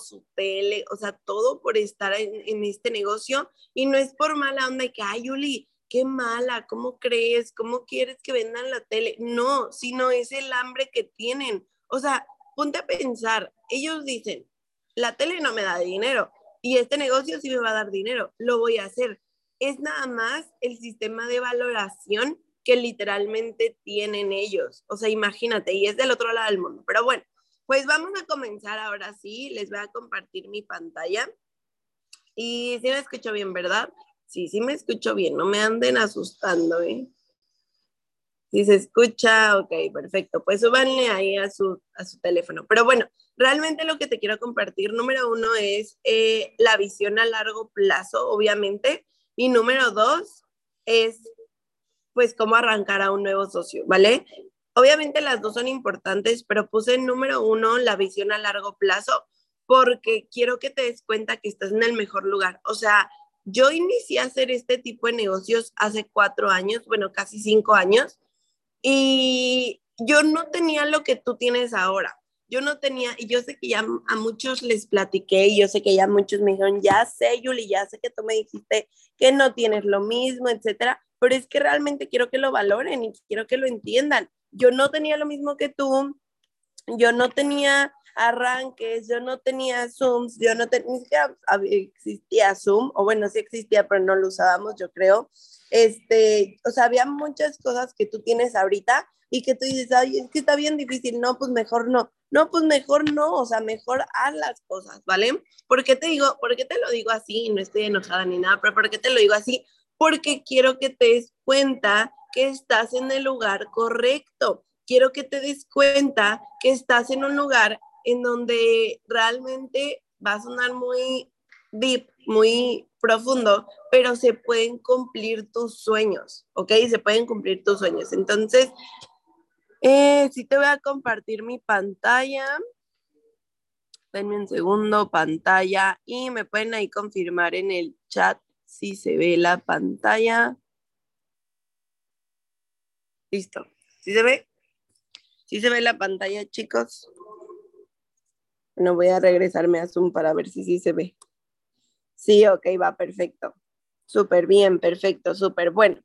su tele, o sea, todo por estar en, este negocio y no es por mala onda y que, ay, Yuli, qué mala, ¿cómo crees? ¿Cómo quieres que vendan la tele? No, sino es el hambre que tienen. O sea, ponte a pensar, ellos dicen, la tele no me da dinero y este negocio sí me va a dar dinero, lo voy a hacer. Es nada más el sistema de valoración que literalmente tienen ellos. O sea, imagínate, y es del otro lado del mundo. Pero bueno, pues vamos a comenzar ahora sí. Les voy a compartir mi pantalla. Y sí me escucho bien, ¿verdad? Sí, sí me escucho bien. No me anden asustando, ¿eh? Si se escucha, ok, perfecto. Pues súbanle ahí a su, a su teléfono. Pero bueno, realmente lo que te quiero compartir, número uno, es eh, la visión a largo plazo, obviamente. Y número dos, es pues cómo arrancar a un nuevo socio, ¿vale? Obviamente las dos son importantes, pero puse número uno la visión a largo plazo porque quiero que te des cuenta que estás en el mejor lugar. O sea, yo inicié a hacer este tipo de negocios hace cuatro años, bueno, casi cinco años, y yo no tenía lo que tú tienes ahora. Yo no tenía, y yo sé que ya a muchos les platiqué, y yo sé que ya muchos me dijeron, ya sé, Yuli, ya sé que tú me dijiste que no tienes lo mismo, etcétera, pero es que realmente quiero que lo valoren y quiero que lo entiendan. Yo no tenía lo mismo que tú, yo no tenía arranques, yo no tenía Zooms, yo no tenía, existía Zoom, o bueno, sí existía, pero no lo usábamos, yo creo. Este, o sea, había muchas cosas que tú tienes ahorita y que tú dices, ay, es que está bien difícil, no, pues mejor no, no, pues mejor no, o sea, mejor haz las cosas, ¿vale? ¿Por qué te digo, por qué te lo digo así? No estoy enojada ni nada, pero ¿por qué te lo digo así? porque quiero que te des cuenta que estás en el lugar correcto. Quiero que te des cuenta que estás en un lugar en donde realmente va a sonar muy deep, muy profundo, pero se pueden cumplir tus sueños, ¿ok? Se pueden cumplir tus sueños. Entonces, eh, sí te voy a compartir mi pantalla. Denme un segundo, pantalla, y me pueden ahí confirmar en el chat si se ve la pantalla. Listo. ¿Sí se ve? ¿Sí se ve la pantalla, chicos? Bueno, voy a regresarme a Zoom para ver si sí se ve. Sí, ok, va perfecto. Súper bien, perfecto, súper bueno.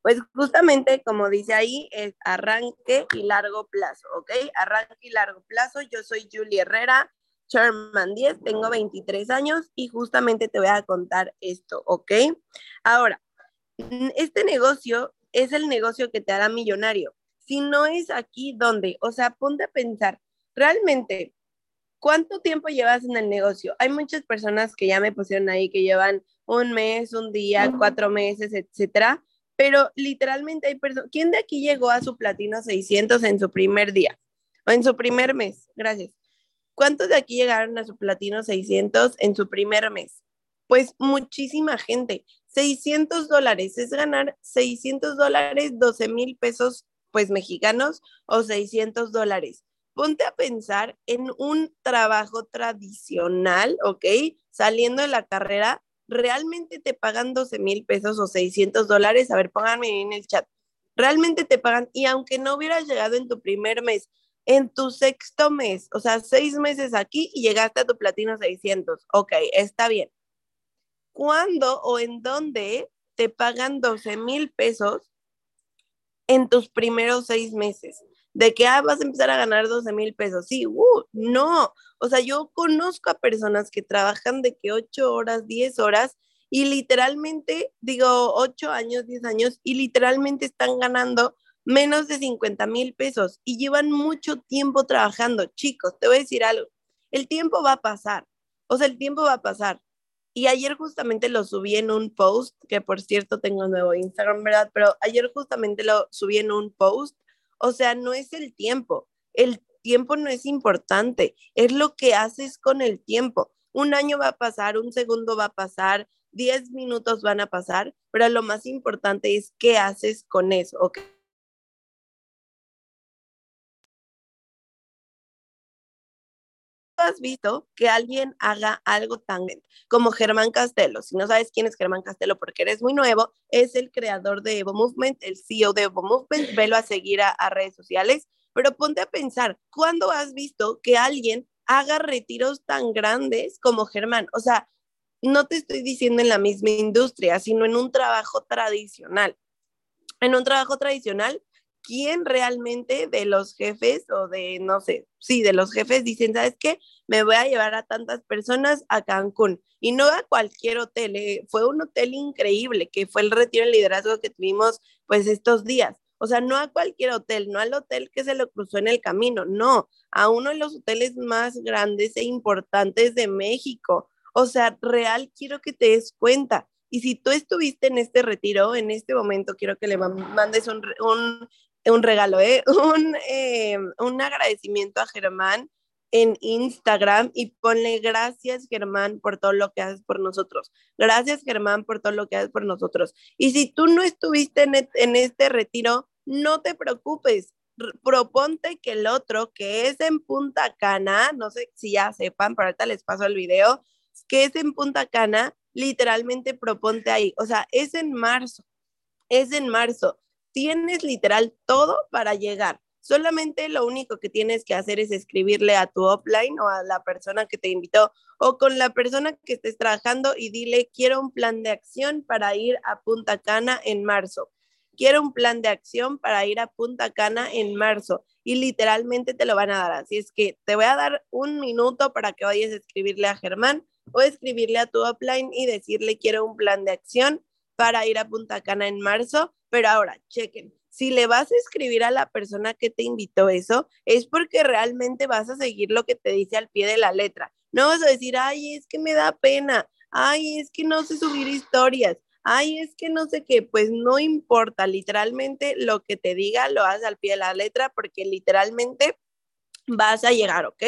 Pues justamente como dice ahí, es arranque y largo plazo, ¿ok? Arranque y largo plazo. Yo soy Julie Herrera, Sherman 10, tengo 23 años y justamente te voy a contar esto, ¿ok? Ahora, este negocio es el negocio que te hará millonario. Si no es aquí, ¿dónde? O sea, ponte a pensar, realmente, ¿cuánto tiempo llevas en el negocio? Hay muchas personas que ya me pusieron ahí que llevan un mes, un día, cuatro meses, etcétera, pero literalmente hay personas, ¿quién de aquí llegó a su platino 600 en su primer día o en su primer mes? Gracias. ¿Cuántos de aquí llegaron a su platino 600 en su primer mes? Pues muchísima gente. 600 dólares es ganar 600 dólares, 12 mil pesos, pues mexicanos, o 600 dólares. Ponte a pensar en un trabajo tradicional, ¿ok? Saliendo de la carrera, ¿realmente te pagan 12 mil pesos o 600 dólares? A ver, pónganme en el chat. ¿Realmente te pagan? Y aunque no hubieras llegado en tu primer mes, en tu sexto mes, o sea, seis meses aquí y llegaste a tu platino 600. Ok, está bien. ¿Cuándo o en dónde te pagan 12 mil pesos en tus primeros seis meses? De que ah, vas a empezar a ganar 12 mil pesos. Sí, uh, no. O sea, yo conozco a personas que trabajan de que 8 horas, 10 horas y literalmente, digo, 8 años, 10 años y literalmente están ganando menos de 50 mil pesos y llevan mucho tiempo trabajando. Chicos, te voy a decir algo, el tiempo va a pasar, o sea, el tiempo va a pasar. Y ayer justamente lo subí en un post, que por cierto tengo nuevo Instagram, ¿verdad? Pero ayer justamente lo subí en un post. O sea, no es el tiempo. El tiempo no es importante. Es lo que haces con el tiempo. Un año va a pasar, un segundo va a pasar, diez minutos van a pasar, pero lo más importante es qué haces con eso, ¿ok? Has visto que alguien haga algo tan como Germán Castelo? Si no sabes quién es Germán Castelo porque eres muy nuevo, es el creador de Evo Movement, el CEO de Evo Movement, velo a seguir a, redes sociales, pero ponte a pensar, ¿cuándo has visto que alguien haga retiros tan grandes como Germán. O sea, no te estoy diciendo en la misma industria, sino en un trabajo tradicional. En un trabajo tradicional, ¿quién realmente de los jefes o de, no sé, sí, de los jefes dicen, ¿sabes qué? Me voy a llevar a tantas personas a Cancún. Y no a cualquier hotel, eh, fue un hotel increíble, que fue el retiro de liderazgo que tuvimos pues estos días. O sea, no a cualquier hotel, no al hotel que se lo cruzó en el camino, no, a uno de los hoteles más grandes e importantes de México. O sea, real quiero que te des cuenta. Y si tú estuviste en este retiro, en este momento quiero que le mandes un, un, regalo, ¿eh? un, eh, un agradecimiento a Germán en Instagram y ponle gracias Germán por todo lo que haces por nosotros. Gracias Germán por todo lo que haces por nosotros. Y si tú no estuviste en, en este retiro, no te preocupes. Proponte que el otro, que es en Punta Cana, no sé si ya sepan, pero ahorita les paso el video, que es en Punta Cana, literalmente proponte ahí. O sea, es en marzo, es en marzo. Tienes literal todo para llegar Solamente lo único que tienes que hacer es escribirle a tu offline o a la persona que te invitó o con la persona que estés trabajando y dile, quiero un plan de acción para ir a Punta Cana en marzo. Quiero un plan de acción para ir a Punta Cana en marzo y literalmente te lo van a dar. Así es que te voy a dar un minuto para que vayas a escribirle a Germán o escribirle a tu offline y decirle quiero un plan de acción para ir a Punta Cana en marzo. Pero ahora, chequen, si le vas a escribir a la persona que te invitó eso, es porque realmente vas a seguir lo que te dice al pie de la letra. No vas a decir, ay, es que me da pena, ay, es que no sé subir historias, ay, es que no sé qué, pues no importa, literalmente lo que te diga lo haces al pie de la letra porque literalmente vas a llegar, ¿ok?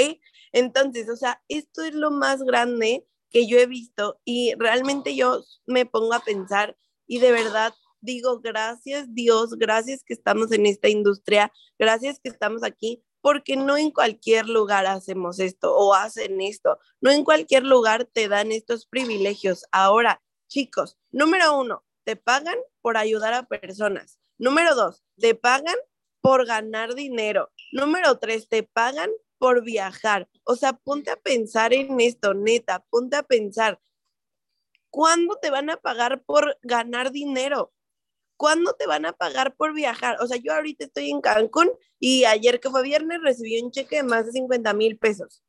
Entonces, o sea, esto es lo más grande que yo he visto y realmente yo me pongo a pensar y de verdad digo, gracias Dios, gracias que estamos en esta industria, gracias que estamos aquí, porque no en cualquier lugar hacemos esto o hacen esto, no en cualquier lugar te dan estos privilegios. Ahora, chicos, número uno, te pagan por ayudar a personas. Número dos, te pagan por ganar dinero. Número tres, te pagan por viajar. O sea, ponte a pensar en esto, neta, ponte a pensar, ¿cuándo te van a pagar por ganar dinero? ¿Cuándo te van a pagar por viajar? O sea, yo ahorita estoy en Cancún y ayer que fue viernes recibí un cheque de más de 50 mil pesos.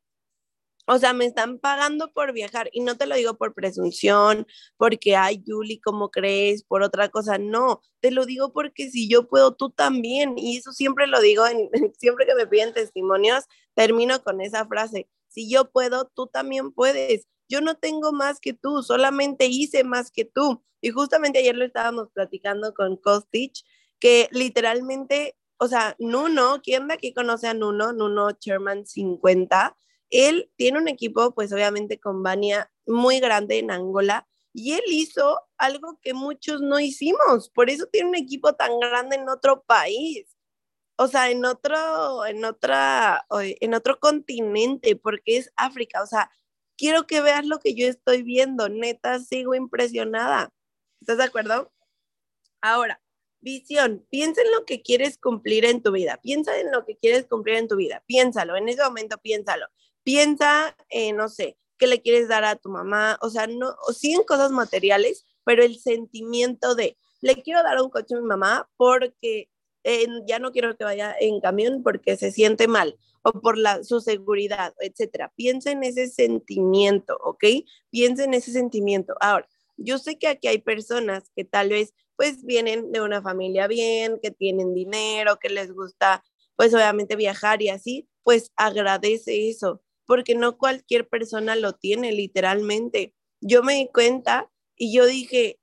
O sea, me están pagando por viajar y no te lo digo por presunción, porque, ay, Julie, ¿cómo crees? Por otra cosa. No, te lo digo porque si yo puedo, tú también. Y eso siempre lo digo, en, siempre que me piden testimonios, termino con esa frase. Si yo puedo, tú también puedes. Yo no tengo más que tú, solamente hice más que tú. Y justamente ayer lo estábamos platicando con Kostich, que literalmente, o sea, Nuno, ¿quién de aquí conoce a Nuno? Nuno Chairman 50. Él tiene un equipo, pues obviamente con Vania muy grande en Angola, y él hizo algo que muchos no hicimos. Por eso tiene un equipo tan grande en otro país. O sea, en otro, en otra, en otro continente, porque es África. O sea, quiero que veas lo que yo estoy viendo. Neta, sigo impresionada. ¿Estás de acuerdo? Ahora, visión, piensa en lo que quieres cumplir en tu vida, piensa en lo que quieres cumplir en tu vida, piénsalo, en ese momento piénsalo, piensa, en, no sé, qué le quieres dar a tu mamá, o sea, no, o sí en cosas materiales, pero el sentimiento de, le quiero dar un coche a mi mamá porque eh, ya no quiero que vaya en camión porque se siente mal o por la, su seguridad, etcétera. Piensa en ese sentimiento, ¿ok? Piensa en ese sentimiento. Ahora, yo sé que aquí hay personas que tal vez pues vienen de una familia bien, que tienen dinero, que les gusta pues obviamente viajar y así, pues agradece eso, porque no cualquier persona lo tiene literalmente. Yo me di cuenta y yo dije,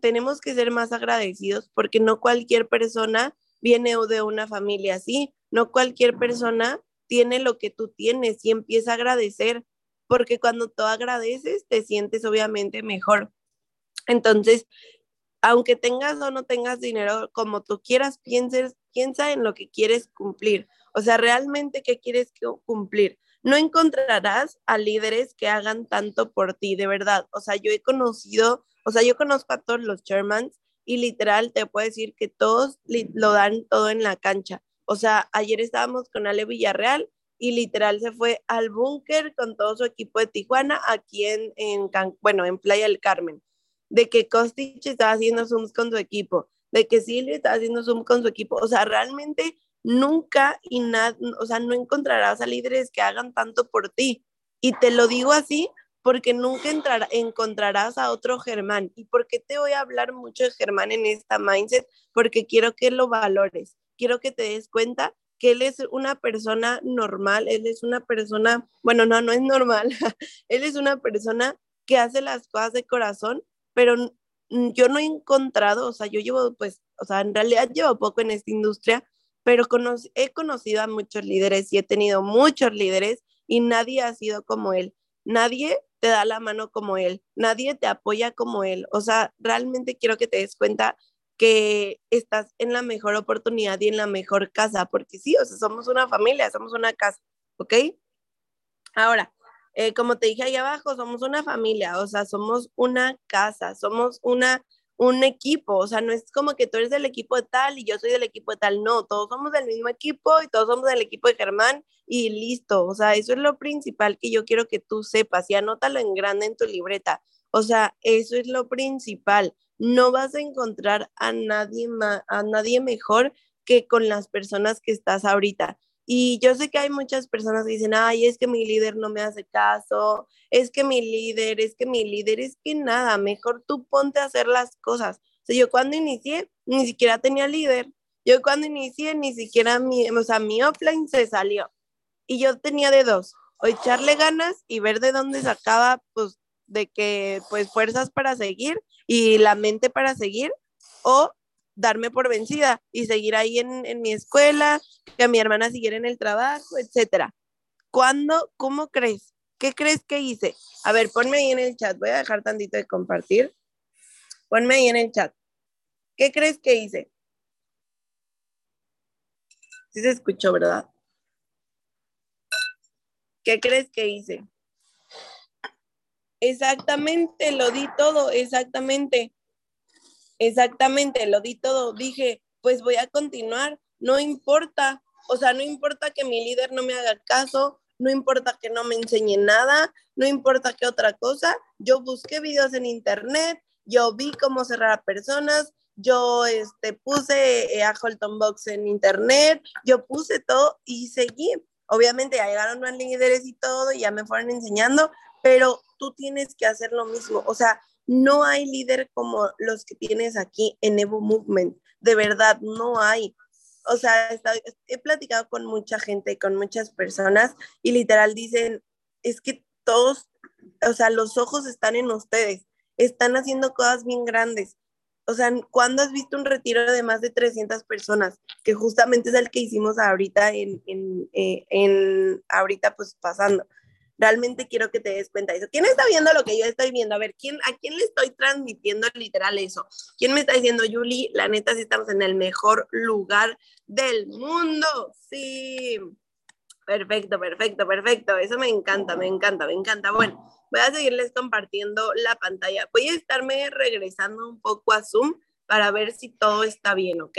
tenemos que ser más agradecidos porque no cualquier persona viene de una familia así, no cualquier persona tiene lo que tú tienes y empieza a agradecer, porque cuando tú agradeces te sientes obviamente mejor. Entonces, aunque tengas o no tengas dinero, como tú quieras, pienses, piensa en lo que quieres cumplir. O sea, realmente qué quieres cumplir. No encontrarás a líderes que hagan tanto por ti, de verdad. O sea, yo he conocido, o sea, yo conozco a todos los chairmans y literal te puedo decir que todos lo dan todo en la cancha. O sea, ayer estábamos con Ale Villarreal y literal se fue al búnker con todo su equipo de Tijuana aquí en, en bueno, en Playa del Carmen, de que Kostic estaba haciendo Zooms con su equipo, de que Silvia estaba haciendo Zoom con su equipo, o sea, realmente nunca y nada, o sea, no encontrarás a líderes que hagan tanto por ti. Y te lo digo así porque nunca encontrarás a otro Germán. ¿Y por qué te voy a hablar mucho de Germán en esta mindset? Porque quiero que lo valores, quiero que te des cuenta que él es una persona normal, él es una persona, bueno, no, no es normal, él es una persona que hace las cosas de corazón, pero yo no he encontrado, o sea, yo llevo, pues, o sea, en realidad llevo poco en esta industria, pero he conocido a muchos líderes y he tenido muchos líderes y nadie ha sido como él. Nadie te da la mano como él, nadie te apoya como él. O sea, realmente quiero que te des cuenta que estás en la mejor oportunidad y en la mejor casa, porque sí, o sea, somos una familia, somos una casa, ¿ok? Ahora, eh, como te dije ahí abajo, somos una familia, o sea, somos una casa, somos una un equipo, o sea, no es como que tú eres del equipo de tal y yo soy del equipo de tal, no, todos somos del mismo equipo y todos somos del equipo de Germán y listo, o sea, eso es lo principal que yo quiero que tú sepas y anótalo en grande en tu libreta, o sea, eso es lo principal, no vas a encontrar a nadie, a nadie mejor que con las personas que estás ahorita. Y yo sé que hay muchas personas que dicen, ay, es que mi líder no me hace caso, es que mi líder, es que mi líder, es que nada, mejor tú ponte a hacer las cosas. Yo cuando inicié, ni siquiera tenía líder. Yo cuando inicié, ni siquiera mi, o sea, mi offline se salió. Y yo tenía de dos, o echarle ganas y ver de dónde sacaba, pues, de que, pues, fuerzas para seguir y la mente para seguir, o darme por vencida y seguir ahí en, en mi escuela, que mi hermana siguiera en el trabajo, etcétera. ¿Cuándo? ¿Cómo crees? ¿Qué crees que hice? A ver, ponme ahí en el chat. Voy a dejar tantito de compartir. Ponme ahí en el chat. ¿Qué crees que hice? Sí se escuchó, ¿verdad? ¿Qué crees que hice? Exactamente, lo di todo, exactamente. Exactamente, lo di todo. Dije, pues voy a continuar, no importa, o sea, no importa que mi líder no me haga caso, no importa que no me enseñe nada, no importa qué otra cosa. Yo busqué videos en internet, yo vi cómo cerrar a personas, yo este, puse eh, a Holton Box en internet, yo puse todo y seguí. Obviamente ya llegaron más líderes y todo, y ya me fueron enseñando, pero tú tienes que hacer lo mismo. O sea, no hay líder como los que tienes aquí en Evo Movement. De verdad, no hay. O sea, he platicado con mucha gente, con muchas personas y literal dicen, es que todos, o sea, los ojos están en ustedes, están haciendo cosas bien grandes. O sea, ¿cuándo has visto un retiro de más de 300 personas? Que justamente es el que hicimos ahorita en, en, eh, en ahorita pues pasando. Realmente quiero que te des cuenta de eso. ¿Quién está viendo lo que yo estoy viendo? A ver, ¿quién, ¿a quién le estoy transmitiendo literal eso? ¿Quién me está diciendo, Julie? La neta, sí estamos en el mejor lugar del mundo. Sí. Perfecto, perfecto, perfecto. Eso me encanta, me encanta, me encanta. Bueno, voy a seguirles compartiendo la pantalla. Voy a estarme regresando un poco a Zoom para ver si todo está bien, ¿ok?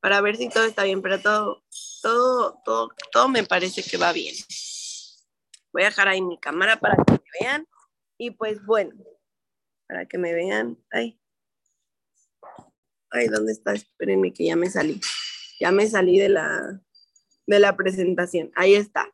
Para ver si todo está bien, pero todo, todo, todo, todo me parece que va bien. Voy a dejar ahí mi cámara para que me vean. Y pues bueno, para que me vean. Ay. Ay, ¿dónde está? Espérenme que ya me salí. Ya me salí de la, de la presentación. Ahí está.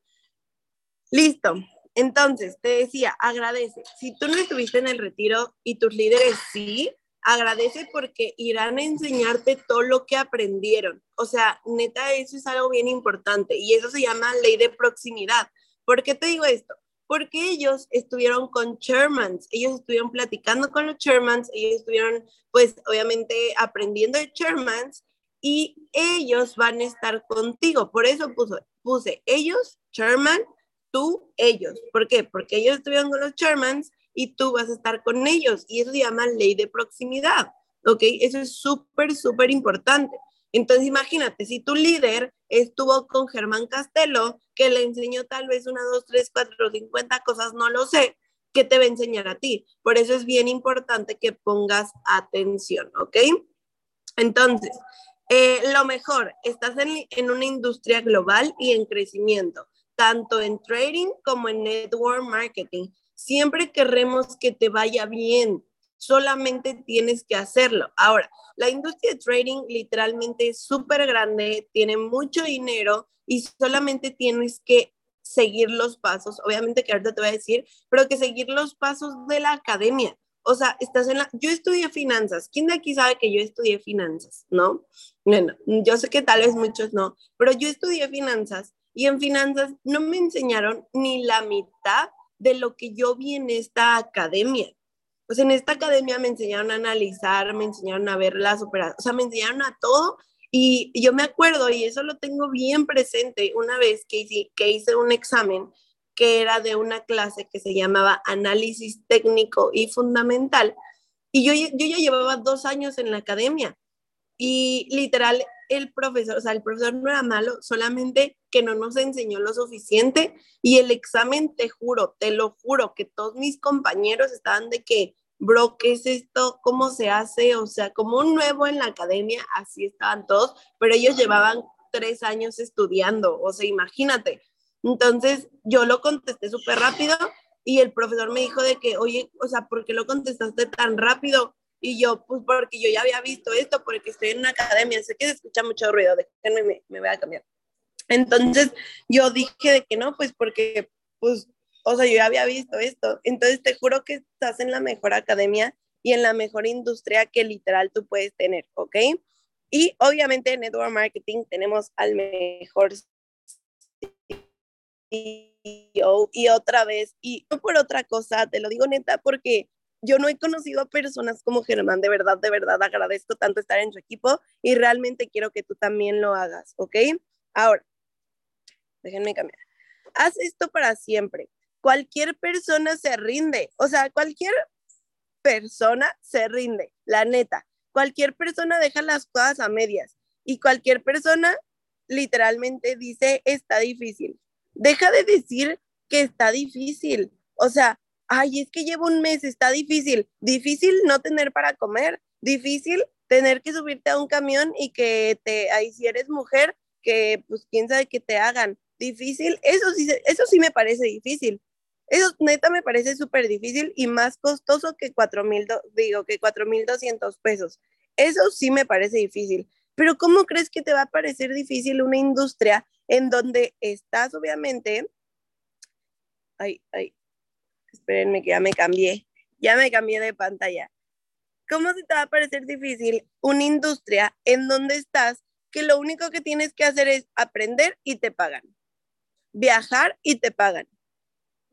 Listo. Entonces, te decía, agradece. Si tú no estuviste en el retiro y tus líderes sí, agradece porque irán a enseñarte todo lo que aprendieron. O sea, neta, eso es algo bien importante y eso se llama ley de proximidad. ¿Por qué te digo esto? Porque ellos estuvieron con chairmans, ellos estuvieron platicando con los chairmans, ellos estuvieron, pues, obviamente aprendiendo de chairmans y ellos van a estar contigo. Por eso puse ellos, chairman, tú, ellos. ¿Por qué? Porque ellos estuvieron con los chairmans y tú vas a estar con ellos. Y eso se llama ley de proximidad. ¿Ok? Eso es súper, súper importante. Entonces, imagínate, si tu líder estuvo con Germán Castelo, que le enseñó tal vez una, dos, tres, cuatro, cincuenta cosas, no lo sé, ¿qué te va a enseñar a ti? Por eso es bien importante que pongas atención, ¿ok? Entonces, eh, lo mejor, estás en, en una industria global y en crecimiento. tanto en trading como en network marketing. Siempre queremos que te vaya bien, solamente tienes que hacerlo. Ahora, la industria de trading literalmente es súper grande, tiene mucho dinero y solamente tienes que seguir los pasos, obviamente que ahorita te voy a decir, pero que seguir los pasos de la academia. O sea, estás en la, yo estudié finanzas. ¿Quién de aquí sabe que yo estudié finanzas? ¿No? Bueno, yo sé que tal vez muchos no, pero yo estudié finanzas y en finanzas no me enseñaron ni la mitad de lo que yo vi en esta academia. Pues en esta academia me enseñaron a analizar, me enseñaron a ver las operaciones, o sea, me enseñaron a todo y yo me acuerdo, y eso lo tengo bien presente, una vez que hice, que hice un examen que era de una clase que se llamaba Análisis Técnico y Fundamental, y yo, yo ya llevaba dos años en la academia, y literal, el profesor, o sea, el profesor no era malo, solamente que no nos enseñó lo suficiente, y el examen, te juro, te lo juro, que todos mis compañeros estaban de que bro, ¿qué es esto? ¿Cómo se hace? O sea, como un nuevo en la academia, así estaban todos, pero ellos llevaban tres años estudiando, o sea, imagínate. Entonces, yo lo contesté súper rápido y el profesor me dijo de que, oye, o sea, ¿por qué lo contestaste tan rápido? Y yo, pues porque yo ya había visto esto, porque estoy en una academia, sé que se escucha mucho ruido, déjenme, me, me voy a cambiar. Entonces, yo dije de que no, pues porque, pues o sea, yo ya había visto esto. Entonces te juro que estás en la mejor academia y en la mejor industria que literal tú puedes tener, ¿ok? Y obviamente en Network Marketing tenemos al mejor CEO y otra vez, y no por otra cosa, te lo digo neta, porque yo no he conocido a personas como Germán, de verdad, de verdad, agradezco tanto estar en su equipo y realmente quiero que tú también lo hagas, ¿ok? Ahora, déjenme cambiar. Haz esto para siempre cualquier persona se rinde, o sea, cualquier persona se rinde, la neta. Cualquier persona deja las cosas a medias y cualquier persona literalmente dice está difícil. Deja de decir que está difícil. O sea, ay, es que llevo un mes, está difícil. Difícil no tener para comer, difícil tener que subirte a un camión y que te, ahí si eres mujer, que pues quién sabe que te hagan. Difícil, eso sí, eso sí me parece difícil. Eso neta me parece súper difícil y más costoso que cuatro mil, digo, que cuatro mil doscientos pesos. Eso sí me parece difícil. Pero ¿cómo crees que te va a parecer difícil una industria en donde estás obviamente... Ay, ay, espérenme que ya me cambié, ya me cambié de pantalla. ¿Cómo se te va a parecer difícil una industria en donde estás que lo único que tienes que hacer es aprender y te pagan? Viajar y te pagan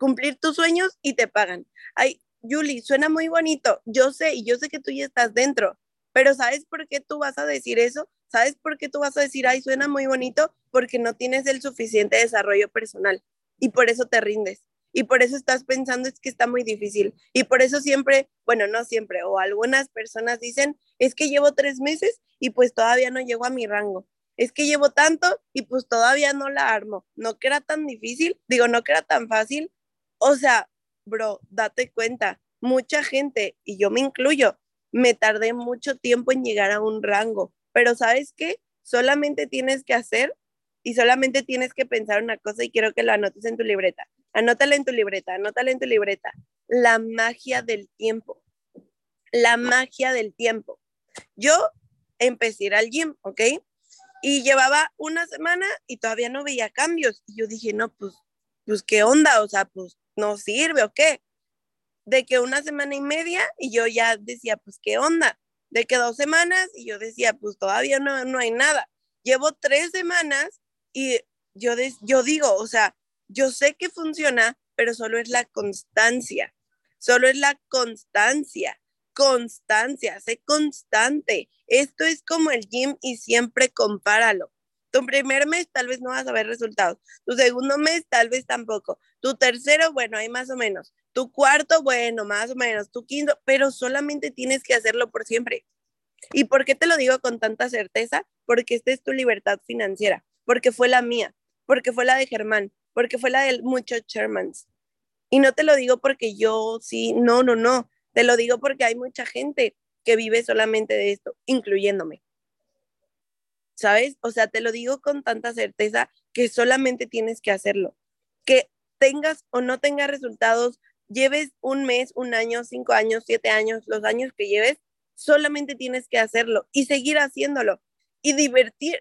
cumplir tus sueños y te pagan. Ay, Julie, suena muy bonito. Yo sé, y yo sé que tú ya estás dentro, pero ¿sabes por qué tú vas a decir eso? ¿Sabes por qué tú vas a decir, ay, suena muy bonito? Porque no tienes el suficiente desarrollo personal y por eso te rindes. Y por eso estás pensando es que está muy difícil. Y por eso siempre, bueno, no siempre, o algunas personas dicen, es que llevo tres meses y pues todavía no llego a mi rango. Es que llevo tanto y pues todavía no la armo. No que era tan difícil, digo, no que era tan fácil, o sea, bro, date cuenta, mucha gente, y yo me incluyo, me tardé mucho tiempo en llegar a un rango, pero ¿sabes qué? Solamente tienes que hacer y solamente tienes que pensar una cosa y quiero que lo anotes en tu libreta. Anótala en tu libreta, anótala en tu libreta. La magia del tiempo. La magia del tiempo. Yo empecé a ir al gym, ¿ok? Y llevaba una semana y todavía no veía cambios. Y yo dije, no, pues, pues, ¿qué onda? O sea, pues, no sirve o qué. De que una semana y media y yo ya decía, pues, ¿qué onda? De que dos semanas y yo decía, pues todavía no, no hay nada. Llevo tres semanas y yo, yo digo, o sea, yo sé que funciona, pero solo es la constancia. Solo es la constancia. Constancia, sé constante. Esto es como el gym y siempre compáralo. Tu primer mes tal vez no vas a ver resultados. Tu segundo mes tal vez tampoco. Tu tercero, bueno, hay más o menos. Tu cuarto, bueno, más o menos. Tu quinto, pero solamente tienes que hacerlo por siempre. ¿Y por qué te lo digo con tanta certeza? Porque esta es tu libertad financiera, porque fue la mía, porque fue la de Germán, porque fue la de muchos Shermans. Y no te lo digo porque yo sí, no, no, no. Te lo digo porque hay mucha gente que vive solamente de esto, incluyéndome. ¿sabes? O sea, te lo digo con tanta certeza que solamente tienes que hacerlo. que tengas o no tengas resultados, lleves un mes, un año, cinco años, siete años, los años que lleves, solamente tienes que hacerlo y seguir haciéndolo y divertir,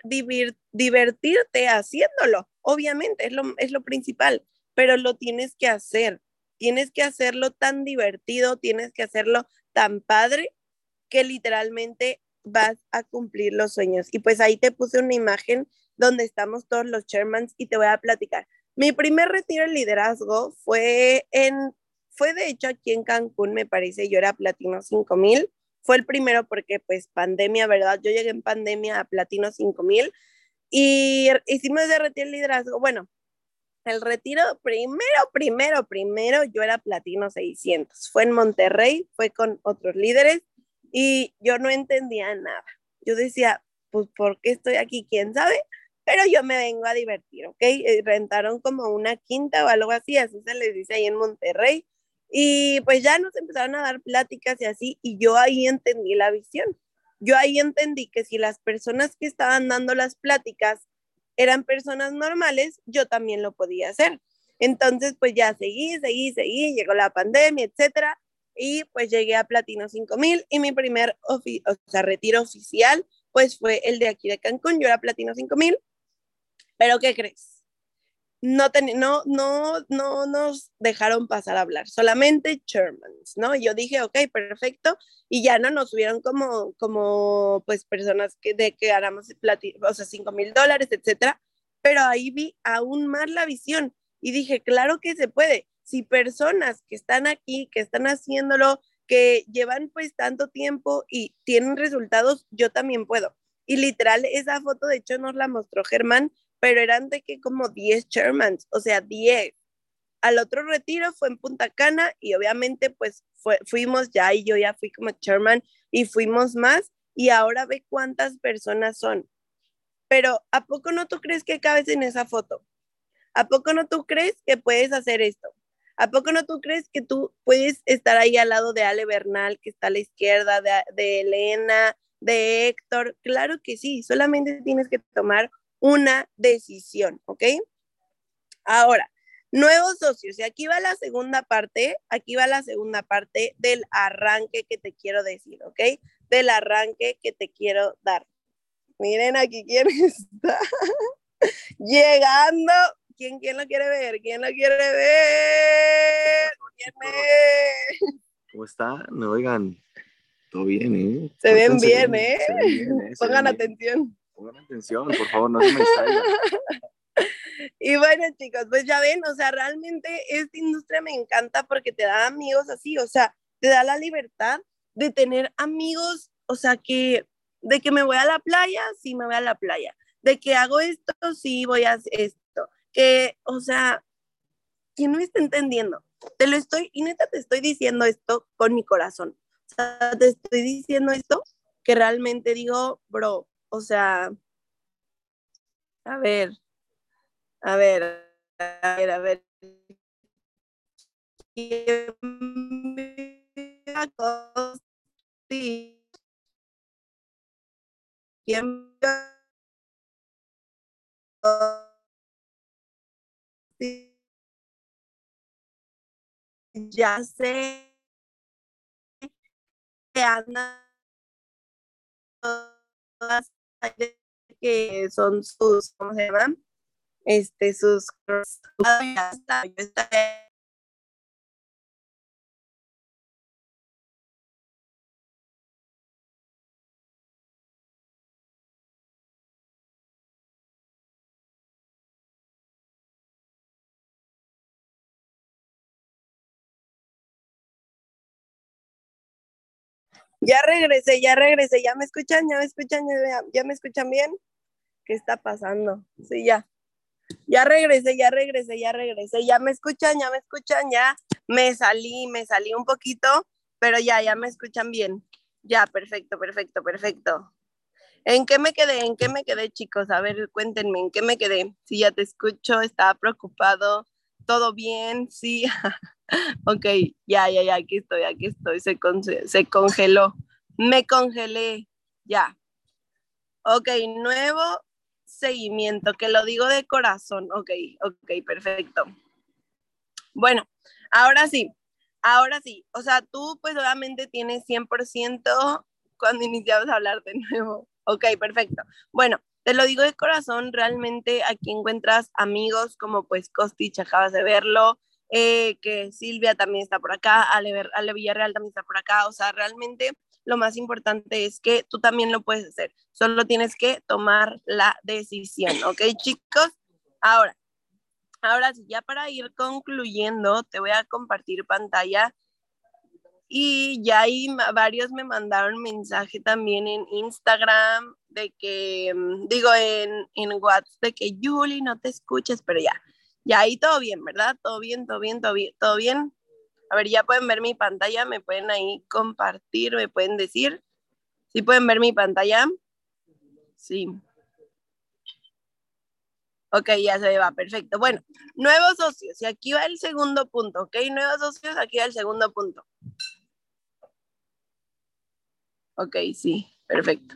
divertirte haciéndolo. Obviamente, es lo, es lo principal, pero lo tienes que hacer. Tienes que hacerlo tan divertido, tienes que hacerlo tan padre que literalmente vas a cumplir los sueños. Y pues ahí te puse una imagen donde estamos todos los chairmans y te voy a platicar. Mi primer retiro en liderazgo fue en, fue de hecho aquí en Cancún, me parece, yo era Platino 5000 fue el primero porque pues pandemia, ¿verdad? Yo llegué en pandemia a Platino 5000 y hicimos ese retiro de liderazgo. Bueno, el retiro primero, primero, primero, yo era Platino 600. Fue en Monterrey, fue con otros líderes y yo no entendía nada. Yo decía, pues, ¿por qué estoy aquí? ¿Quién sabe? Pero yo me vengo a divertir, ¿ok? Eh, rentaron como una quinta o algo así, así se les dice ahí en Monterrey. Y pues ya nos empezaron a dar pláticas y así, y yo ahí entendí la visión. Yo ahí entendí que si las personas que estaban dando las pláticas eran personas normales, yo también lo podía hacer. Entonces, pues ya seguí, seguí, seguí, llegó la pandemia, etcétera, y pues llegué a Platino 5000 y mi primer o sea, retiro oficial, pues fue el de aquí de Cancún, yo era Platino 5000, pero ¿qué crees? No, no, no, no nos dejaron pasar a hablar, solamente Germans, ¿no? Yo dije, ok, perfecto, y ya no nos subieron como, como pues personas que, de que ganamos, o sea, 5 mil dólares, etcétera, pero ahí vi aún más la visión y dije, claro que se puede, si personas que están aquí, que están haciéndolo, que llevan pues tanto tiempo y tienen resultados, yo también puedo. Y literal, esa foto de hecho nos la mostró Germán pero eran de que como 10 chairmans, o sea, 10. Al otro retiro fue en Punta Cana y obviamente pues fuimos ya y yo ya fui como chairman y fuimos más y ahora ve cuántas personas son. Pero ¿a poco no tú crees que cabes en esa foto? ¿A poco no tú crees que puedes hacer esto? ¿A poco no tú crees que tú puedes estar ahí al lado de Ale Bernal, que está a la izquierda, de, de Elena, de Héctor? Claro que sí, solamente tienes que tomar una decisión, ¿ok? Ahora, nuevos socios. Y aquí va la segunda parte, aquí va la segunda parte del arranque que te quiero decir, ¿ok? Del arranque que te quiero dar. Miren aquí quién está llegando. ¿Quién, ¿Quién lo quiere ver? ¿Quién lo quiere ver? ¿Quién es? ¿Cómo están? Oigan, todo bien, ¿eh? Se ven bien, ¿eh? Se ven bien, ¿eh? Pongan atención. Pongan atención, por favor, no se me distraigan. Y bueno, chicos, pues ya ven, o sea, realmente esta industria me encanta porque te da amigos así, o sea, te da la libertad de tener amigos, o sea, que de que me voy a la playa, sí me voy a la playa, de que hago esto, sí voy a hacer esto, que, o sea, que no está entendiendo. Te lo estoy, y neta te estoy diciendo esto con mi corazón. O sea, te estoy diciendo esto que realmente digo, bro, o sea, a ver, a ver, a ver, a ver. Ya sé que anda que son sus, ¿cómo se llaman? Este, sus... Ya regresé, ya regresé, ya me escuchan, ya me escuchan, ya, me escuchan bien. ¿Qué está pasando? Sí, ya. Ya regresé, ya regresé, ya regresé, ya me escuchan, ya me escuchan, ya me salí, me salí un poquito, pero ya, ya me escuchan bien. Ya, perfecto, perfecto, perfecto. ¿En qué me quedé? ¿En qué me quedé, chicos? A ver, cuéntenme, ¿en qué me quedé? Si ya te escucho, estaba preocupado, todo bien, sí. ok, ya, ya, ya, aquí estoy, aquí estoy, se, se congeló, me congelé, ya. Ok, nuevo seguimiento, que lo digo de corazón, ok, ok, perfecto. Bueno, ahora sí, ahora sí. O sea, tú pues obviamente tienes 100% cuando iniciamos a hablar de nuevo. Ok, perfecto. Bueno, te lo digo de corazón, realmente aquí encuentras amigos como pues Costich, acabas de verlo, eh, que Silvia también está por acá, Ale, Ale Villarreal también está por acá, o sea, realmente lo más importante es que tú también lo puedes hacer, solo tienes que tomar la decisión, ¿ok chicos? Ahora, ahora sí, ya para ir concluyendo, te voy a compartir pantalla y ya ahí varios me mandaron mensaje también en Instagram de que, mm, digo, en, en WhatsApp de que Julie no te escuches, pero ya, ya ahí todo bien, ¿verdad? Todo bien, todo bien, todo bien, todo bien. A ver, ya pueden ver mi pantalla, me pueden ahí compartir, me pueden decir. ¿Sí pueden ver mi pantalla? Sí. Ok, ya se va, perfecto. Bueno, nuevos socios, y aquí va el segundo punto, ¿ok? Nuevos socios, aquí va el segundo punto. Ok, sí, perfecto.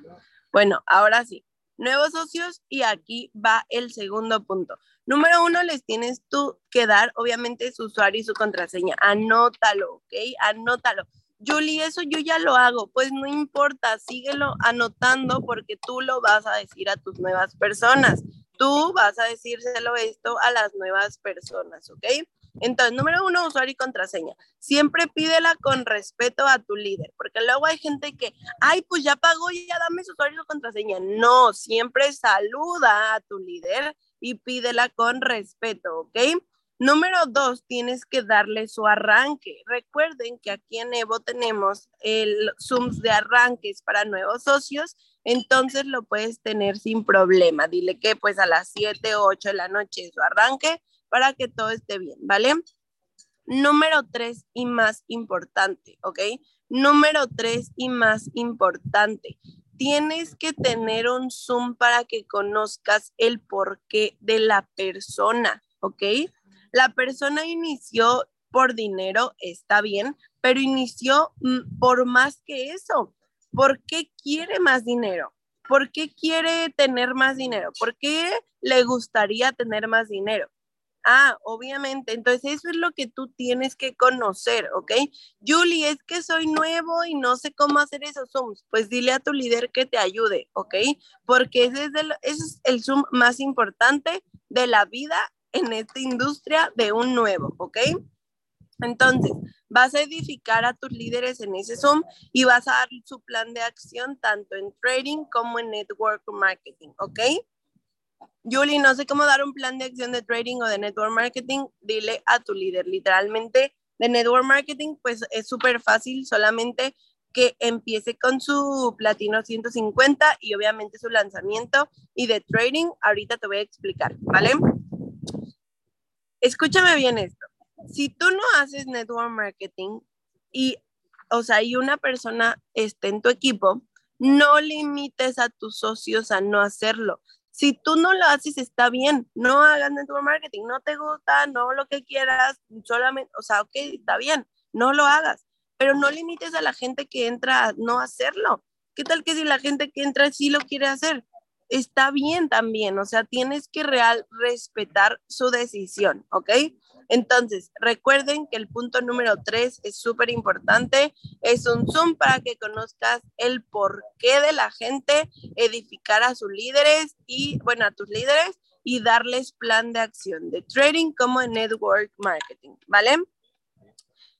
Bueno, ahora sí. Nuevos socios y aquí va el segundo punto. Número uno, les tienes tú que dar, obviamente, su usuario y su contraseña. Anótalo, ¿ok? Anótalo. Julie, eso yo ya lo hago. Pues no importa, síguelo anotando porque tú lo vas a decir a tus nuevas personas. Tú vas a decírselo esto a las nuevas personas, ¿ok? Entonces, número uno, usuario y contraseña. Siempre pídela con respeto a tu líder, porque luego hay gente que, ay, pues ya pagó ya dame su usuario y su contraseña. No, siempre saluda a tu líder y pídela con respeto, ¿ok? Número dos, tienes que darle su arranque. Recuerden que aquí en Evo tenemos el Zooms de arranques para nuevos socios, entonces lo puedes tener sin problema. Dile que pues a las 7 o 8 de la noche es su arranque para que todo esté bien, ¿vale? Número tres y más importante, ¿ok? Número tres y más importante, tienes que tener un Zoom para que conozcas el porqué de la persona, ¿ok? La persona inició por dinero, está bien, pero inició mm, por más que eso. ¿Por qué quiere más dinero? ¿Por qué quiere tener más dinero? ¿Por qué le gustaría tener más dinero? Ah, obviamente. Entonces, eso es lo que tú tienes que conocer, ¿ok? Julie, es que soy nuevo y no sé cómo hacer esos Zooms. Pues dile a tu líder que te ayude, ¿ok? Porque ese es, el, Zoom más importante de la vida en esta industria de un nuevo, ¿ok? Entonces, vas a edificar a tus líderes en ese Zoom y vas a dar su plan de acción tanto en trading como en network marketing, ¿ok? Julie, no sé cómo dar un plan de acción de trading o de network marketing, dile a tu líder. Literalmente, de network marketing, pues es súper fácil, solamente que empiece con su platino 150 y obviamente su lanzamiento. Y de trading, ahorita te voy a explicar, ¿vale? Escúchame bien esto. Si tú no haces network marketing y, o sea, y una persona esté en tu equipo, no limites a tus socios a no hacerlo. Si tú no lo haces, está bien, no hagas network marketing, no te gusta, no lo que quieras, solamente, o sea, ok, está bien, no lo hagas, pero no limites a la gente que entra a no hacerlo. ¿Qué tal que si la gente que entra sí lo quiere hacer? Está bien también, o sea, tienes que real respetar su decisión, ¿ok? Entonces, recuerden que el punto número tres es súper importante. Es un Zoom para que conozcas el porqué de la gente, edificar a sus líderes y, bueno, a tus líderes y darles plan de acción de trading como en network marketing, ¿vale?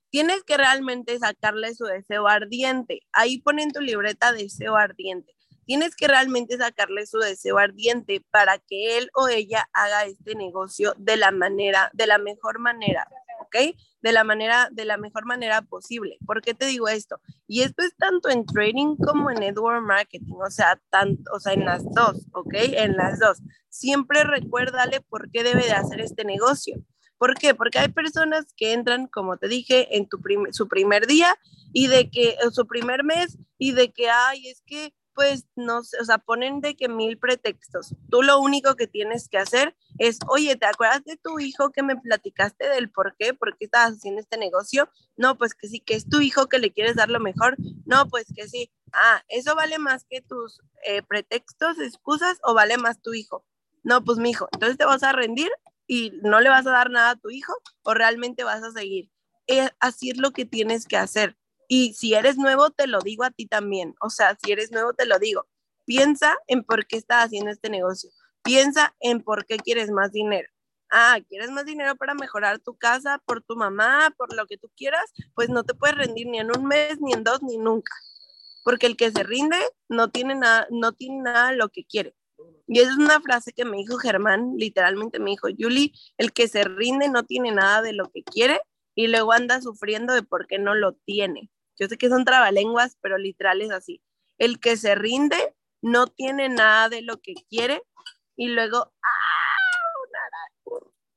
Tienes que realmente sacarle su deseo ardiente. Ahí ponen tu libreta deseo ardiente tienes que realmente sacarle su deseo ardiente para que él o ella haga este negocio de la manera, de la mejor manera, ¿ok? De la manera, de la mejor manera posible. ¿Por qué te digo esto? Y esto es tanto en trading como en network marketing, o sea, tanto, o sea, en las dos, ¿ok? En las dos. Siempre recuérdale por qué debe de hacer este negocio. ¿Por qué? Porque hay personas que entran, como te dije, en tu su primer día y de que, su primer mes y de que, ay, es que pues no sé, o sea, ponen de que mil pretextos. Tú lo único que tienes que hacer es, oye, ¿te acuerdas de tu hijo que me platicaste del por qué? ¿Por qué estabas haciendo este negocio? No, pues que sí, que es tu hijo que le quieres dar lo mejor. No, pues que sí. Ah, ¿eso vale más que tus eh, pretextos, excusas o vale más tu hijo? No, pues mi hijo. Entonces te vas a rendir y no le vas a dar nada a tu hijo o realmente vas a seguir. Eh, lo que tienes que hacer. Y si eres nuevo, te lo digo a ti también. O sea, si eres nuevo, te lo digo. Piensa en por qué estás haciendo este negocio. Piensa en por qué quieres más dinero. Ah, ¿quieres más dinero para mejorar tu casa, por tu mamá, por lo que tú quieras? Pues no te puedes rendir ni en un mes, ni en dos, ni nunca. Porque el que se rinde no tiene nada, no tiene nada lo que quiere. Y esa es una frase que me dijo Germán, literalmente me dijo, Yuli, el que se rinde no tiene nada de lo que quiere y luego anda sufriendo de por qué no lo tiene. Yo sé que son trabalenguas, pero literal es así. El que se rinde no tiene nada de lo que quiere y luego, ¡ah!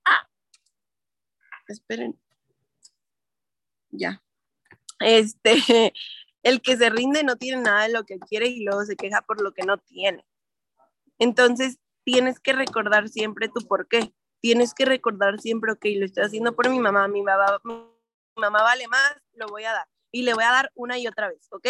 ¡Ah! Esperen. Ya. Este, el que se rinde no tiene nada de lo que quiere y luego se queja por lo que no tiene. Entonces, tienes que recordar siempre tu por qué. Tienes que recordar siempre, ok, lo estoy haciendo por mi mamá, mi mamá, mi mamá vale más, lo voy a dar. Y le voy a dar una y otra vez, ¿ok?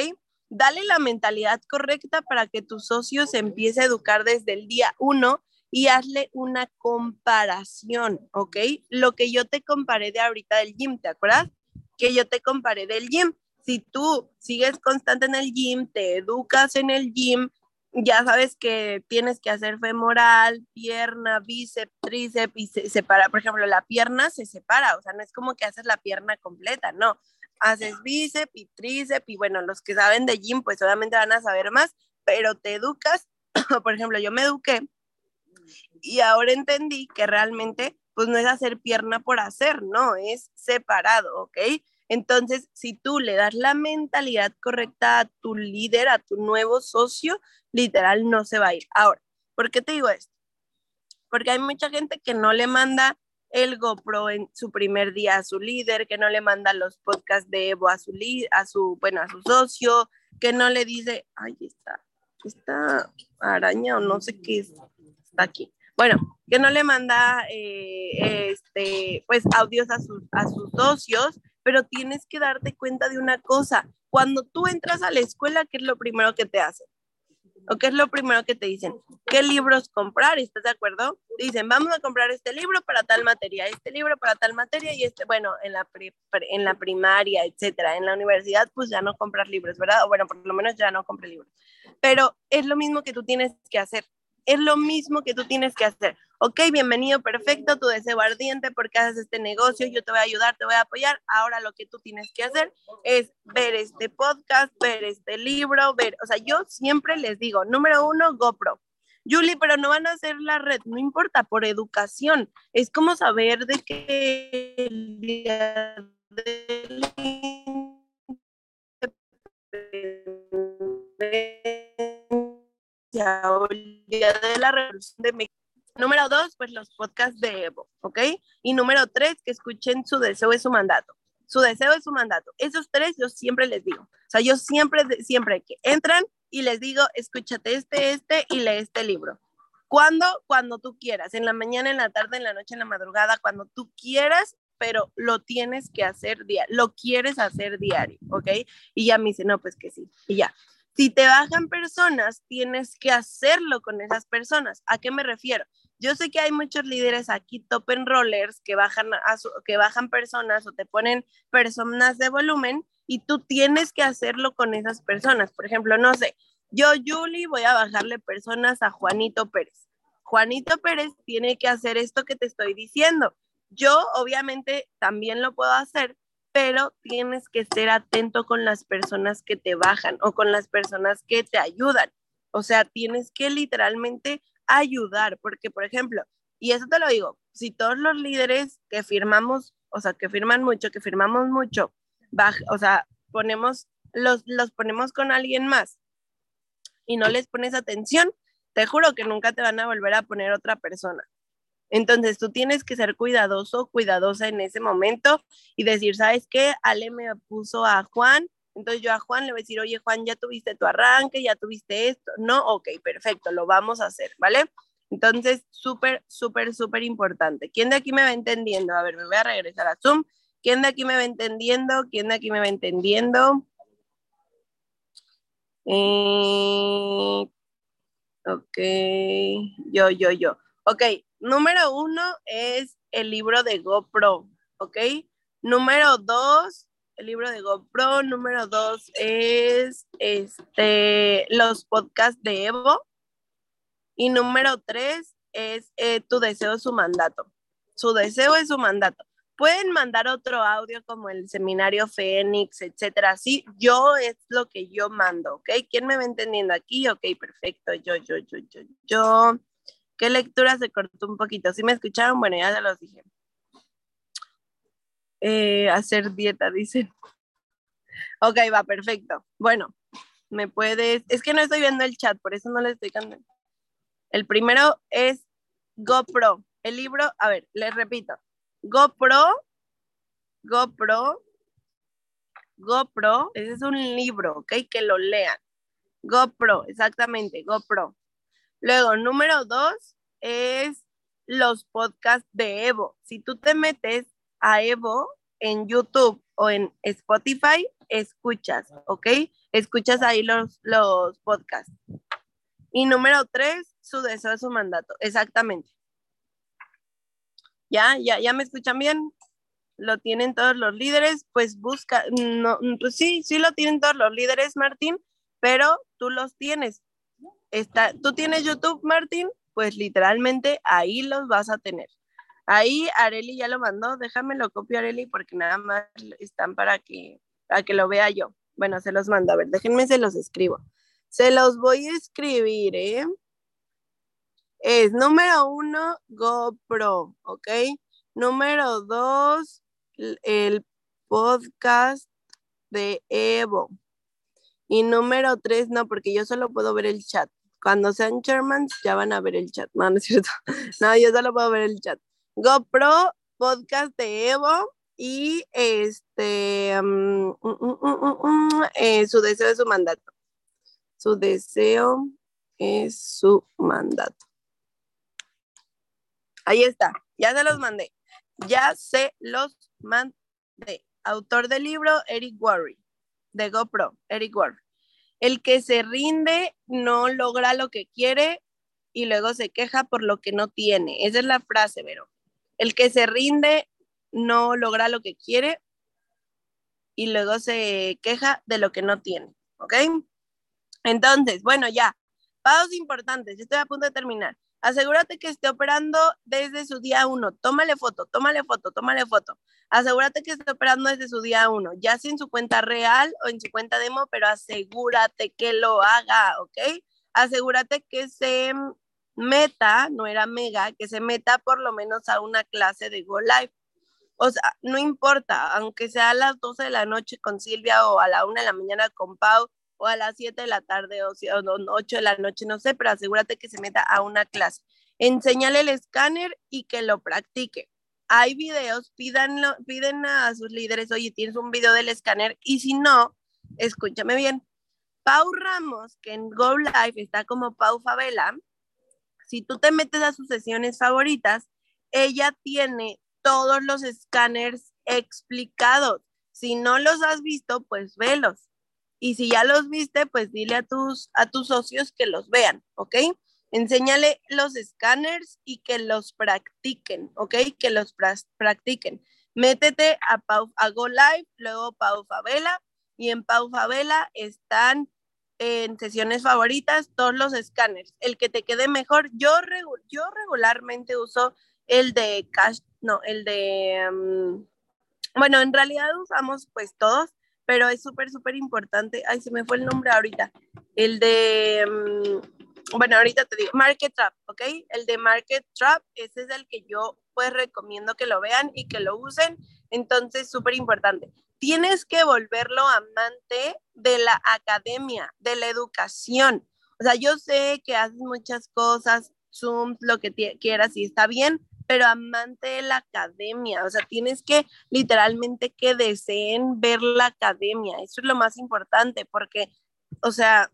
Dale la mentalidad correcta para que tu socio se empiece a educar desde el día uno y hazle una comparación, ¿ok? Lo que yo te comparé de ahorita del gym, ¿te acuerdas? Que yo te comparé del gym. Si tú sigues constante en el gym, te educas en el gym, ya sabes que tienes que hacer femoral, pierna, bíceps, tríceps y se separa. Por ejemplo, la pierna se separa, o sea, no es como que haces la pierna completa, no. Haces bíceps y tríceps y bueno, los que saben de gym pues obviamente van a saber más, pero te educas. Por ejemplo, yo me eduqué y ahora entendí que realmente pues no es hacer pierna por hacer, no, es separado, ¿ok? Entonces, si tú le das la mentalidad correcta a tu líder, a tu nuevo socio, literal no se va a ir. Ahora, ¿por qué te digo esto? Porque hay mucha gente que no le manda el GoPro en su primer día a su líder, que no le manda los podcasts de Evo a su, a su, bueno, a su socio, que no le dice, ay, está, esta araña o no sé qué está aquí. Bueno, que no le manda eh, este, pues audios a sus, a sus socios, pero tienes que darte cuenta de una cosa. Cuando tú entras a la escuela, ¿qué es lo primero que te hacen? ¿O qué es lo primero que te dicen? ¿Qué libros comprar? ¿Estás de acuerdo? Dicen, vamos a comprar este libro para tal materia, este libro para tal materia y este, bueno, en la, en la primaria, etcétera. En la universidad, pues ya no compras libros, ¿verdad? O bueno, por lo menos ya no compras libros. Pero es lo mismo que tú tienes que hacer. Es lo mismo que tú tienes que hacer. Ok, bienvenido, perfecto, tu deseo ardiente porque haces este negocio, yo te voy a ayudar, te voy a apoyar. Ahora lo que tú tienes que hacer es ver este podcast, ver este libro, ver, o sea, yo siempre les digo, número uno, GoPro. Julie, pero no van a hacer la red, no importa, por educación. Es como saber de qué el día de la revolución de México Número dos, pues los podcasts de Evo, ¿ok? Y número tres, que escuchen su deseo es su mandato. Su deseo es su mandato. Esos tres yo siempre les digo. O sea, yo siempre, siempre que entran y les digo, escúchate este, este y lee este libro. ¿Cuándo? Cuando tú quieras. En la mañana, en la tarde, en la noche, en la madrugada, cuando tú quieras, pero lo tienes que hacer diario. Lo quieres hacer diario, ¿ok? Y ya me dice, no, pues que sí. Y ya. Si te bajan personas, tienes que hacerlo con esas personas. ¿A qué me refiero? Yo sé que hay muchos líderes aquí, top en rollers, que bajan, que bajan personas o te ponen personas de volumen y tú tienes que hacerlo con esas personas. Por ejemplo, no sé, yo, Julie, voy a bajarle personas a Juanito Pérez. Juanito Pérez tiene que hacer esto que te estoy diciendo. Yo, obviamente, también lo puedo hacer, pero tienes que ser atento con las personas que te bajan o con las personas que te ayudan. O sea, tienes que literalmente ayudar, porque por ejemplo, y eso te lo digo, si todos los líderes que firmamos, o sea, que firman mucho, que firmamos mucho, o sea, ponemos, los, los ponemos con alguien más y no les pones atención, te juro que nunca te van a volver a poner otra persona. Entonces tú tienes que ser cuidadoso, cuidadosa en ese momento y decir, ¿sabes qué? Ale me puso a Juan entonces yo a Juan le voy a decir, oye Juan, ya tuviste tu arranque, ya tuviste esto. No, ok, perfecto, lo vamos a hacer, ¿vale? Entonces, súper, súper, súper importante. ¿Quién de aquí me va entendiendo? A ver, me voy a regresar a Zoom. ¿Quién de aquí me va entendiendo? ¿Quién de aquí me va entendiendo? Eh, ok, yo, yo, yo. Ok, número uno es el libro de GoPro, ¿ok? Número dos, el libro de GoPro. Número dos es este, los podcasts de Evo. Y número tres es eh, tu deseo es su mandato. Su deseo es su mandato. Pueden mandar otro audio como el seminario Fénix, etcétera. Sí, yo es lo que yo mando, ¿ok? ¿Quién me va entendiendo aquí? Ok, perfecto. Yo, yo, yo, yo, yo. ¿Qué lectura se cortó un poquito? ¿Sí me escucharon? Bueno, ya se los dije. Eh, hacer dieta, dicen. Ok, va, perfecto. Bueno, me puedes. Es que no estoy viendo el chat, por eso no le estoy cantando. El primero es GoPro. El libro, a ver, les repito. GoPro, GoPro, GoPro, ese es un libro, ¿ok? Que lo lean. GoPro, exactamente, GoPro. Luego, número dos es los podcasts de Evo. Si tú te metes a Evo en YouTube o en Spotify, escuchas, ¿ok? Escuchas ahí los, los podcasts. Y número tres, su deseo es su mandato, exactamente. ¿Ya? ¿Ya, ya me escuchan bien? ¿Lo tienen todos los líderes? Pues busca, no, pues sí, sí lo tienen todos los líderes, Martín, pero tú los tienes. Está, ¿Tú tienes YouTube, Martín? Pues literalmente ahí los vas a tener. Ahí Areli ya lo mandó, déjame lo copio Areli porque nada más están para que, para que lo vea yo. Bueno, se los mando, a ver, déjenme, se los escribo. Se los voy a escribir, ¿eh? es número uno, GoPro, ¿ok? Número dos, el podcast de Evo. Y número tres, no, porque yo solo puedo ver el chat. Cuando sean Germans, ya van a ver el chat. No, no es cierto. No, yo solo puedo ver el chat. GoPro, podcast de Evo y este, mm, mm, mm, eh, su deseo es su mandato. Su deseo es su mandato. Ahí está, ya se los mandé. Ya se los mandé. Autor del libro, Eric Worre, de GoPro, Eric Worre. El que se rinde no logra lo que quiere y luego se queja por lo que no tiene. Esa es la frase, Vero. El que se rinde no logra lo que quiere y luego se queja de lo que no tiene. ¿Ok? Entonces, bueno, ya. Pasos importantes. Estoy a punto de terminar. Asegúrate que esté operando desde su día uno. Tómale foto, tómale foto, tómale foto. Asegúrate que esté operando desde su día uno, ya sea en su cuenta real o en su cuenta demo, pero asegúrate que lo haga, ¿ok? Asegúrate que se meta, no era mega, que se meta por lo menos a una clase de Go Live. O sea, no importa, aunque sea a las 12 de la noche con Silvia o a la 1 de la mañana con Pau, o a las 7 de la tarde o, 8 de la noche, no sé, pero asegúrate que se meta a una clase. Enséñale el escáner y que lo practique. Hay videos, pídanlo, piden a sus líderes, oye, tienes un video del escáner y si no, escúchame bien. Pau Ramos, que en Go Live está como Pau Favela, si tú te metes a sus sesiones favoritas, ella tiene todos los escáneres explicados. Si no los has visto, pues velos. Y si ya los viste, pues dile a tus, a tus socios que los vean, ¿ok? Enséñale los escáneres y que los practiquen, ¿ok? Que los practiquen. Métete a, Pau, a Go Live, luego Pau Favela, y en Pau Favela están en sesiones favoritas todos los escáneres. El que te quede mejor, yo, yo regularmente uso el de Cash, no, el de, mm, bueno, en realidad usamos pues todos, pero es súper, súper importante. Ay, se me fue el nombre ahorita. El de, mm, bueno, ahorita te digo, Market Trap, ¿ok? El de Market Trap, ese es el que yo pues recomiendo que lo vean y que lo usen. Entonces, súper importante. Tienes que volverlo amante de la academia, de la educación. O sea, yo sé que haces muchas cosas, Zoom, lo que quieras y está bien, pero amante de la academia, o sea, tienes que literalmente que deseen ver la academia, eso es lo más importante, porque, o sea,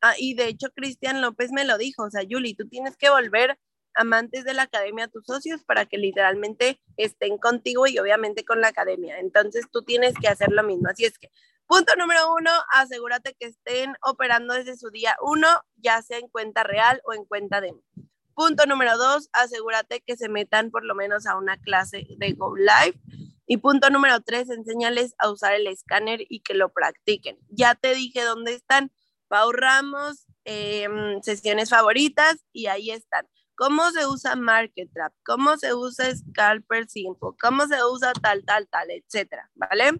ah, y de hecho Cristian López me lo dijo, o sea, Yuli, tú tienes que volver amantes de la academia a tus socios para que literalmente estén contigo y obviamente con la academia. Entonces tú tienes que hacer lo mismo. Así es que, punto número uno, asegúrate que estén operando desde su día uno, ya sea en cuenta real o en cuenta demo. Punto número dos, asegúrate que se metan por lo menos a una clase de Go Live. Y punto número tres, enséñales a usar el escáner y que lo practiquen. Ya te dije dónde están. Pau Ramos, em, sesiones favoritas y ahí están. ¿Cómo se usa Market Trap? ¿Cómo se usa Scalper 5? ¿Cómo se usa tal, tal, tal, etcétera? ¿Vale?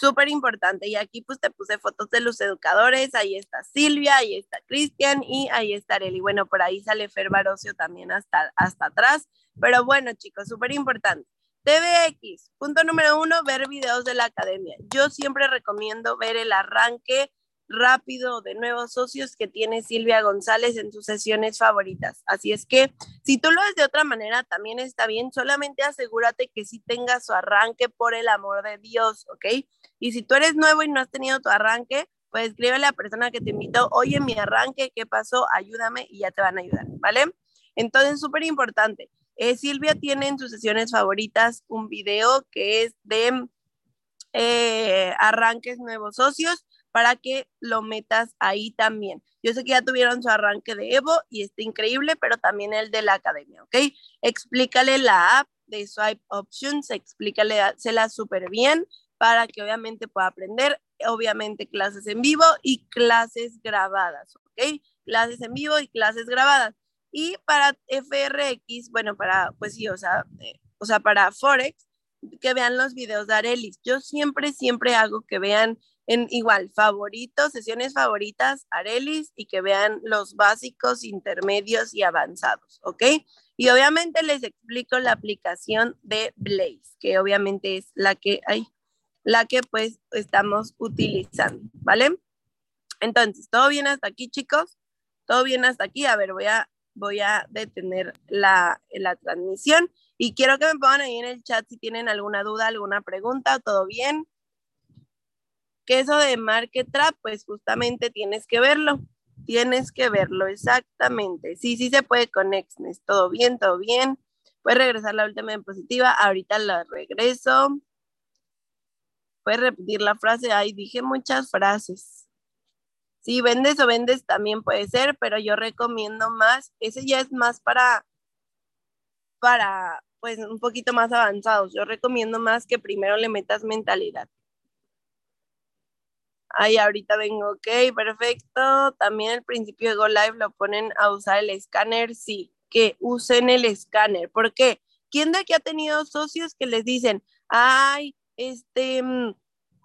Súper importante. Y aquí pues te puse fotos de los educadores, ahí está Silvia, ahí está Cristian y ahí está Areli. Bueno, por ahí sale Fer Barocio también hasta, hasta atrás. Pero bueno, chicos, súper importante. TVX, punto número uno, ver videos de la academia. Yo siempre recomiendo ver el arranque rápido de nuevos socios que tiene Silvia González en sus sesiones favoritas. Así es que si tú lo ves de otra manera, también está bien. Solamente asegúrate que sí tenga su arranque por el amor de Dios, ¿ok? Y si tú eres nuevo y no has tenido tu arranque, pues escríbele a la persona que te invitó, oye, mi arranque, ¿qué pasó? Ayúdame y ya te van a ayudar, ¿vale? Entonces, súper importante. Eh, Silvia tiene en sus sesiones favoritas un video que es de eh, arranques nuevos socios para que lo metas ahí también. Yo sé que ya tuvieron su arranque de Evo y está increíble, pero también el de la academia, ¿ok? Explícale la app de Swipe Options, explícale, la súper bien para que obviamente pueda aprender, obviamente clases en vivo y clases grabadas, ¿ok? Clases en vivo y clases grabadas. Y para FRX, bueno, para, pues sí, o sea, eh, o sea, para Forex, que vean los videos de Arelis. Yo siempre, siempre hago que vean en igual, favoritos, sesiones favoritas, Arelis, y que vean los básicos, intermedios y avanzados, ¿ok? Y obviamente les explico la aplicación de Blaze, que obviamente es la que, hay la que pues estamos utilizando, ¿vale? Entonces, ¿todo bien hasta aquí, chicos? ¿Todo bien hasta aquí? A ver, voy a, voy a detener la, la transmisión y quiero que me pongan ahí en el chat si tienen alguna duda, alguna pregunta, ¿todo bien? Que eso de Market Trap, pues justamente tienes que verlo. Tienes que verlo, exactamente. Sí, sí se puede con Exnes. Todo bien, todo bien. Puedes regresar la última diapositiva. Ahorita la regreso. Puedes repetir la frase, ay, dije muchas frases. Si vendes o vendes también puede ser, pero yo recomiendo más, ese ya es más para, para, pues un poquito más avanzados. Yo recomiendo más que primero le metas mentalidad. Ay, ahorita vengo, ok, perfecto. También el principio de Go Live lo ponen a usar el escáner, sí, que usen el escáner. ¿Por qué? ¿Quién de aquí ha tenido socios que les dicen, ay, este, mm,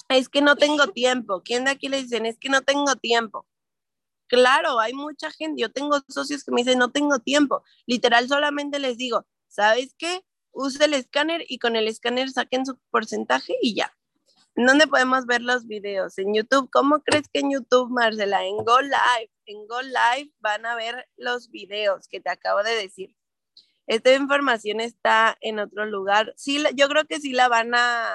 es que no tengo tiempo. ¿Quién de aquí le dicen, es que no tengo tiempo? Claro, hay mucha gente, yo tengo socios que me dicen, no tengo tiempo. Literal, solamente les digo, ¿sabes qué? Use el escáner y con el escáner saquen su porcentaje y ya. ¿En dónde podemos ver los videos? En YouTube. ¿Cómo crees que en YouTube, Marcela? En Go Live. En Go Live van a ver los videos que te acabo de decir. Esta información está en otro lugar. Sí, yo creo que sí la van a,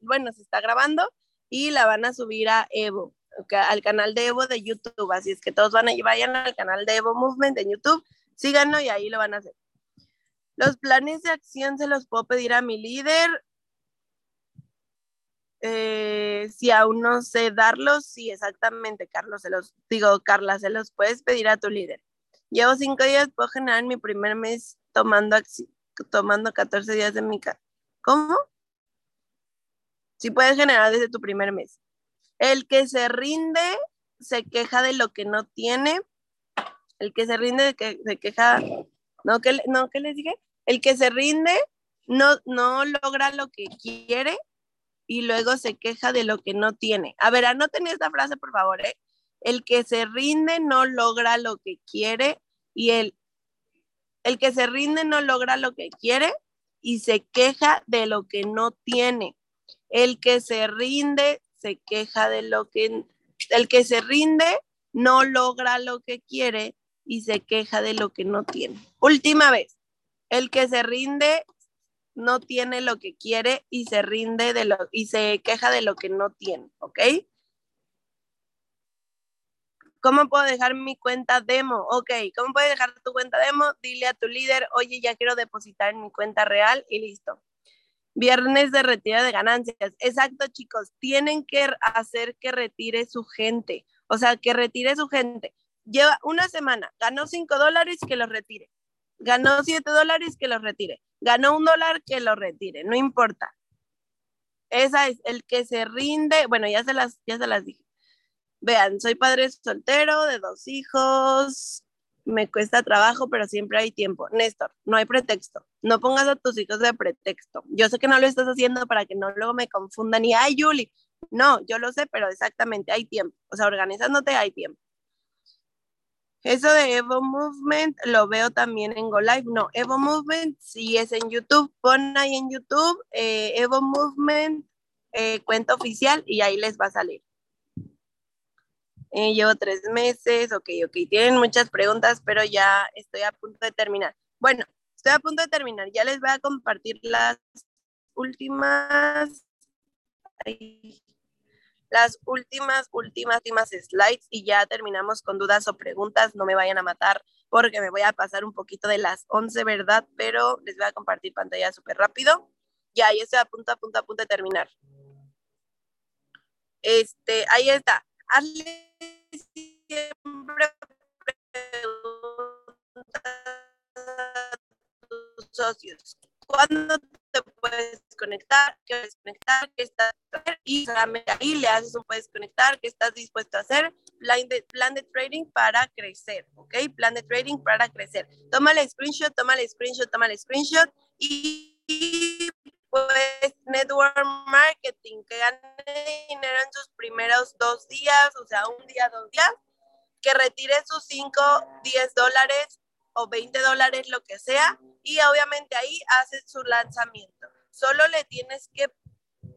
bueno, se está grabando y la van a subir a Evo, al canal de Evo de YouTube. Así es que todos van a, vayan al canal de Evo Movement en YouTube, síganlo y ahí lo van a hacer. Los planes de acción se los puedo pedir a mi líder. Eh, si aún no sé darlos, sí, exactamente, Carlos, se los digo, Carla, se los puedes pedir a tu líder. Llevo cinco días, puedo generar mi primer mes tomando, tomando 14 días de mi. ¿Cómo? Sí puedes generar desde tu primer mes. El que se rinde se queja de lo que no tiene. El que se rinde que, se queja, no que, no que les dije, el que se rinde no, no logra lo que quiere y luego se queja de lo que no tiene. A ver, anoten esta frase, por favor. ¿eh? El que se rinde no logra lo que quiere y el el que se rinde no logra lo que quiere y se queja de lo que no tiene. El que se rinde se queja de lo que... El que se rinde no logra lo que quiere y se queja de lo que no tiene. Última vez. El que se rinde no tiene lo que quiere y se rinde de lo y se queja de lo que no tiene, ¿ok? ¿Cómo puedo dejar mi cuenta demo? Ok, ¿cómo puedes dejar tu cuenta demo? Dile a tu líder, oye, ya quiero depositar en mi cuenta real y listo. Viernes de retiro de ganancias. Exacto, chicos. Tienen que hacer que retire su gente. O sea, que retire su gente. lleva una semana, ganó 5 dólares, que los retire. Ganó 7 dólares, que los retire. Ganó un dólar, que lo retire, no importa. Esa es el que se rinde, bueno, ya se las, ya se las dije. Vean, soy padre soltero de dos hijos, me cuesta trabajo, pero siempre hay tiempo. Néstor, no hay pretexto. No pongas a tus hijos de pretexto. Yo sé que no lo estás haciendo para que no luego me confundan y, ay, Julie. No, yo lo sé, pero exactamente hay tiempo. O sea, organizándote hay tiempo. Eso de Evo Movement lo veo también en Go Live. No, Evo Movement sí es en YouTube. Pon ahí en YouTube eh, Evo Movement eh, cuenta oficial y ahí les va a salir. Eh, llevo tres meses, ok, ok. Tienen muchas preguntas, pero ya estoy a punto de terminar. Bueno, estoy a punto de terminar. Ya les voy a compartir las últimas las últimas, últimas, últimas slides y ya terminamos con dudas o preguntas. No me vayan a matar porque me voy a pasar un poquito de las 11, ¿verdad? Pero les voy a compartir pantalla súper rápido. Ya, ahí estoy a punto, a punto, a punto de terminar. Este, ahí está. Hazle siempre preguntas a tus socios. ¿Cuándo te puedes conectar, qué puedes conectar, qué estás y ahí le haces un puedes conectar, qué estás dispuesto a hacer, plan de, plan de trading para crecer, ¿ok? Plan de trading para crecer. Tómale screenshot, tómale screenshot, tómale screenshot y, pues network marketing, que gane dinero en sus primeros dos días, o sea, un día, dos días, que retire sus 5, 10 dólares o 20 dólares, lo que sea, y obviamente ahí haces su lanzamiento. Solo le tienes que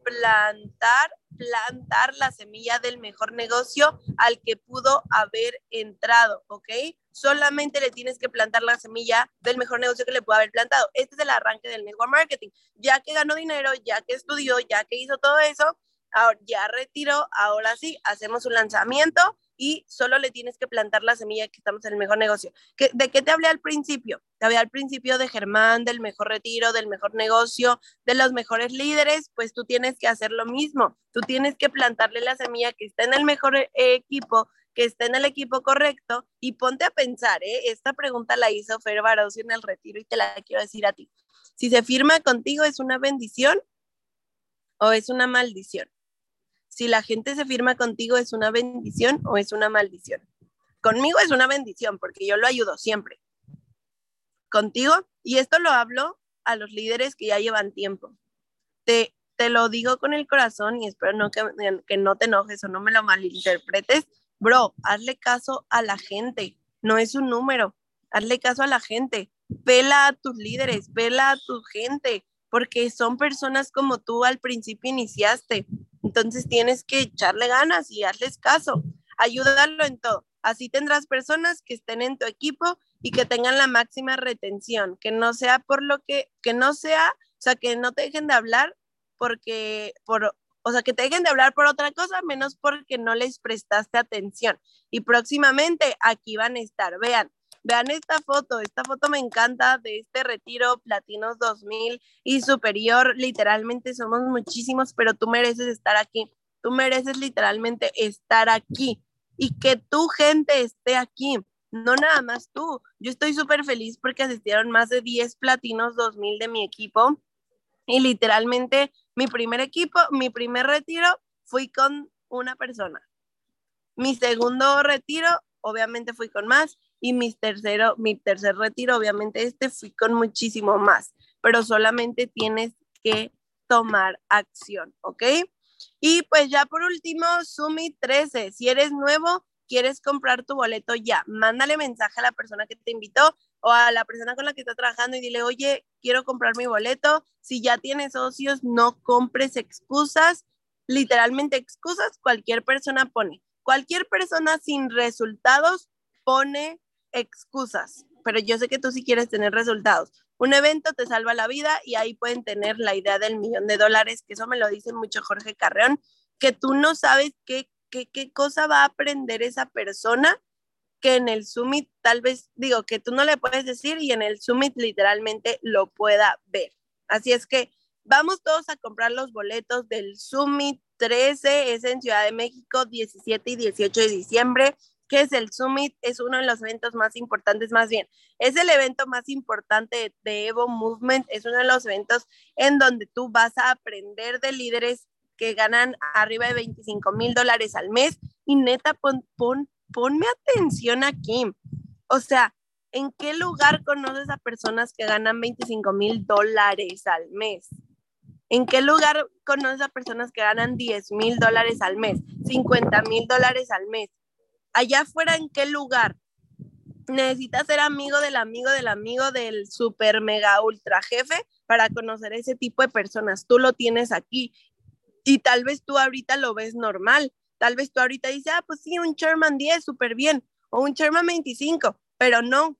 plantar, plantar la semilla del mejor negocio al que pudo haber entrado, ¿ok? Solamente le tienes que plantar la semilla del mejor negocio que le pudo haber plantado. Este es el arranque del network marketing. Ya que ganó dinero, ya que estudió, ya que hizo todo eso, ahora ya retiró, ahora sí, hacemos un lanzamiento y solo le tienes que plantar la semilla que estamos en el mejor negocio. ¿De qué te hablé al principio? Te hablé al principio de Germán, del mejor retiro, del mejor negocio, de los mejores líderes, pues tú tienes que hacer lo mismo. Tú tienes que plantarle la semilla que está en el mejor eh, equipo, que está en el equipo correcto y ponte a pensar, ¿eh? esta pregunta la hizo Fer Barosio en el retiro y te la quiero decir a ti. Si se firma contigo, ¿es una bendición o es una maldición? Si la gente se firma contigo, ¿es una bendición o es una maldición? Conmigo es una bendición porque yo lo ayudo siempre. Contigo, y esto lo hablo a los líderes que ya llevan tiempo. Te, te lo digo con el corazón y espero no que, que no te enojes o no me lo malinterpretes. Bro, hazle caso a la gente, no es un número. Hazle caso a la gente. Pela a tus líderes, pela a tu gente, porque son personas como tú al principio iniciaste. Entonces tienes que echarle ganas y hazles caso, ayúdalo en todo. Así tendrás personas que estén en tu equipo y que tengan la máxima retención, que no sea por lo que, que no sea, o sea, que no te dejen de hablar porque, por, o sea, que te dejen de hablar por otra cosa, menos porque no les prestaste atención. Y próximamente aquí van a estar, vean, Vean esta foto, esta foto me encanta de este retiro Platinos 2000 y superior. Literalmente somos muchísimos, pero tú mereces estar aquí. Tú mereces literalmente estar aquí y que tu gente esté aquí. No nada más tú. Yo estoy súper feliz porque asistieron más de 10 Platinos 2000 de mi equipo y literalmente mi primer equipo, mi primer retiro fui con una persona. Mi segundo retiro, obviamente fui con más y mi, tercero, mi tercer retiro, obviamente este fui con muchísimo más, pero solamente tienes que tomar acción, ¿ok? Y pues ya por último, Sumi 13, si eres nuevo, quieres comprar tu boleto ya, mándale mensaje a la persona que te invitó o a la persona con la que está trabajando y dile, oye, quiero comprar mi boleto. Si ya tienes socios, no compres excusas, literalmente excusas, cualquier persona pone. Cualquier persona sin resultados pone excusas, pero yo sé que tú sí quieres tener resultados. Un evento te salva la vida y ahí pueden tener la idea del millón de dólares, que eso me lo dice mucho Jorge Carreón, que tú no sabes qué, qué, qué cosa va a aprender esa persona que en el Summit tal vez, digo, que tú no le puedes decir y en el Summit literalmente lo pueda ver. Así es que vamos todos a comprar los boletos del Summit 13, es en Ciudad de México, 17 y 18 de diciembre ¿Qué es el Summit? Es uno de los eventos más importantes, más bien, es el evento más importante de Evo Movement, es uno de los eventos en donde tú vas a aprender de líderes que ganan arriba de 25 mil dólares al mes y neta, pon, pon, ponme atención aquí. O sea, ¿en qué lugar conoces a personas que ganan 25 mil dólares al mes? ¿En qué lugar conoces a personas que ganan 10 mil dólares al mes, 50 mil dólares al mes? Allá afuera, ¿en qué lugar? Necesitas ser amigo del amigo del amigo del super mega ultra jefe para conocer ese tipo de personas. Tú lo tienes aquí y tal vez tú ahorita lo ves normal. Tal vez tú ahorita dices, ah, pues sí, un Sherman 10, súper bien, o un Sherman 25, pero no.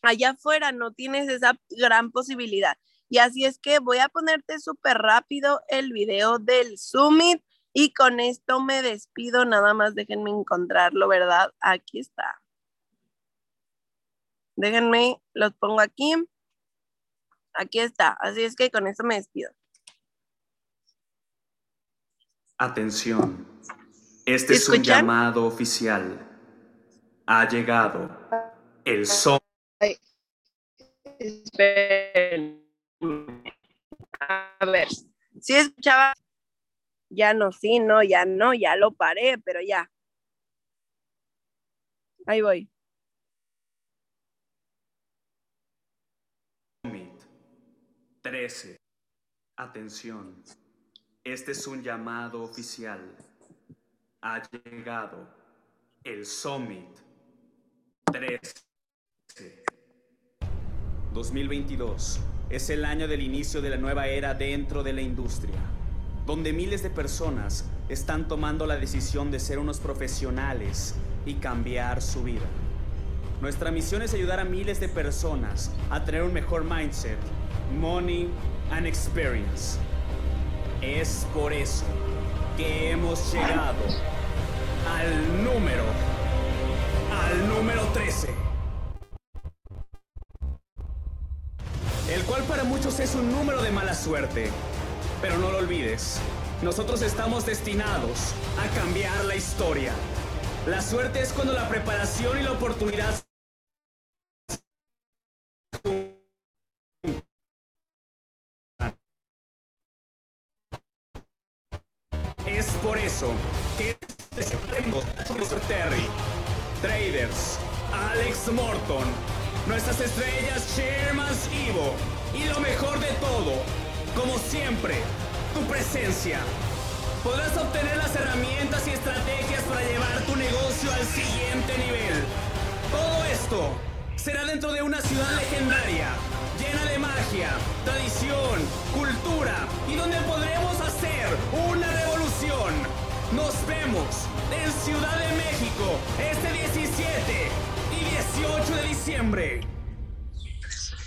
Allá afuera no tienes esa gran posibilidad. Y así es que voy a ponerte súper rápido el video del Summit y con esto me despido, nada más déjenme encontrarlo, ¿verdad? Aquí está. Déjenme, los pongo aquí. Aquí está. Así es que con esto me despido. Atención. Este es un llamado oficial. Ha llegado el son. A ver, si escuchaba ya no, sí, no, ya no, ya lo paré, pero ya. Ahí voy. 13. Atención. Este es un llamado oficial. Ha llegado el Summit 13. 2022 es el año del inicio de la nueva era dentro de la industria donde miles de personas están tomando la decisión de ser unos profesionales y cambiar su vida. Nuestra misión es ayudar a miles de personas a tener un mejor mindset, money and experience. Es por eso que hemos llegado al número, al número 13. El cual para muchos es un número de mala suerte pero no lo olvides, nosotros estamos destinados a cambiar la historia. La suerte es cuando la preparación y la oportunidad Es por eso que tenemos Terry, Traders, Alex Morton, nuestras estrellas Shermans Ivo y lo mejor de todo, como siempre, tu presencia. Podrás obtener las herramientas y estrategias para llevar tu negocio al siguiente nivel. Todo esto será dentro de una ciudad legendaria, llena de magia, tradición, cultura y donde podremos hacer una revolución. Nos vemos en Ciudad de México este 17 y 18 de diciembre.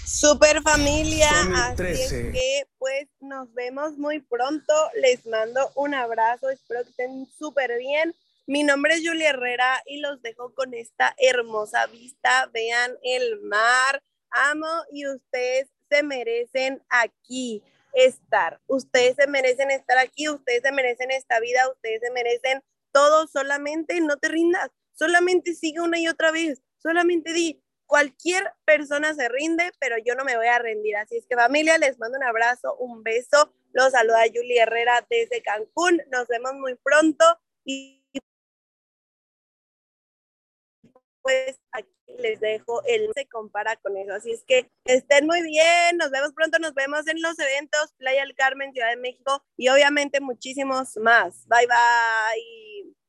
Super familia, así es que pues nos vemos muy pronto. Les mando un abrazo, espero que estén súper bien. Mi nombre es Julia Herrera y los dejo con esta hermosa vista. Vean el mar, amo y ustedes se merecen aquí estar. Ustedes se merecen estar aquí, ustedes se merecen esta vida, ustedes se merecen todo. Solamente no te rindas, solamente sigue una y otra vez, solamente di, cualquier persona se rinde, pero yo no me voy a rendir. Así es que familia, les mando un abrazo, un beso. Los saluda Julie Herrera desde Cancún. Nos vemos muy pronto y pues aquí les dejo el se compara con eso. Así es que estén muy bien, nos vemos pronto, nos vemos en los eventos Playa del Carmen, Ciudad de México y obviamente muchísimos más. Bye bye.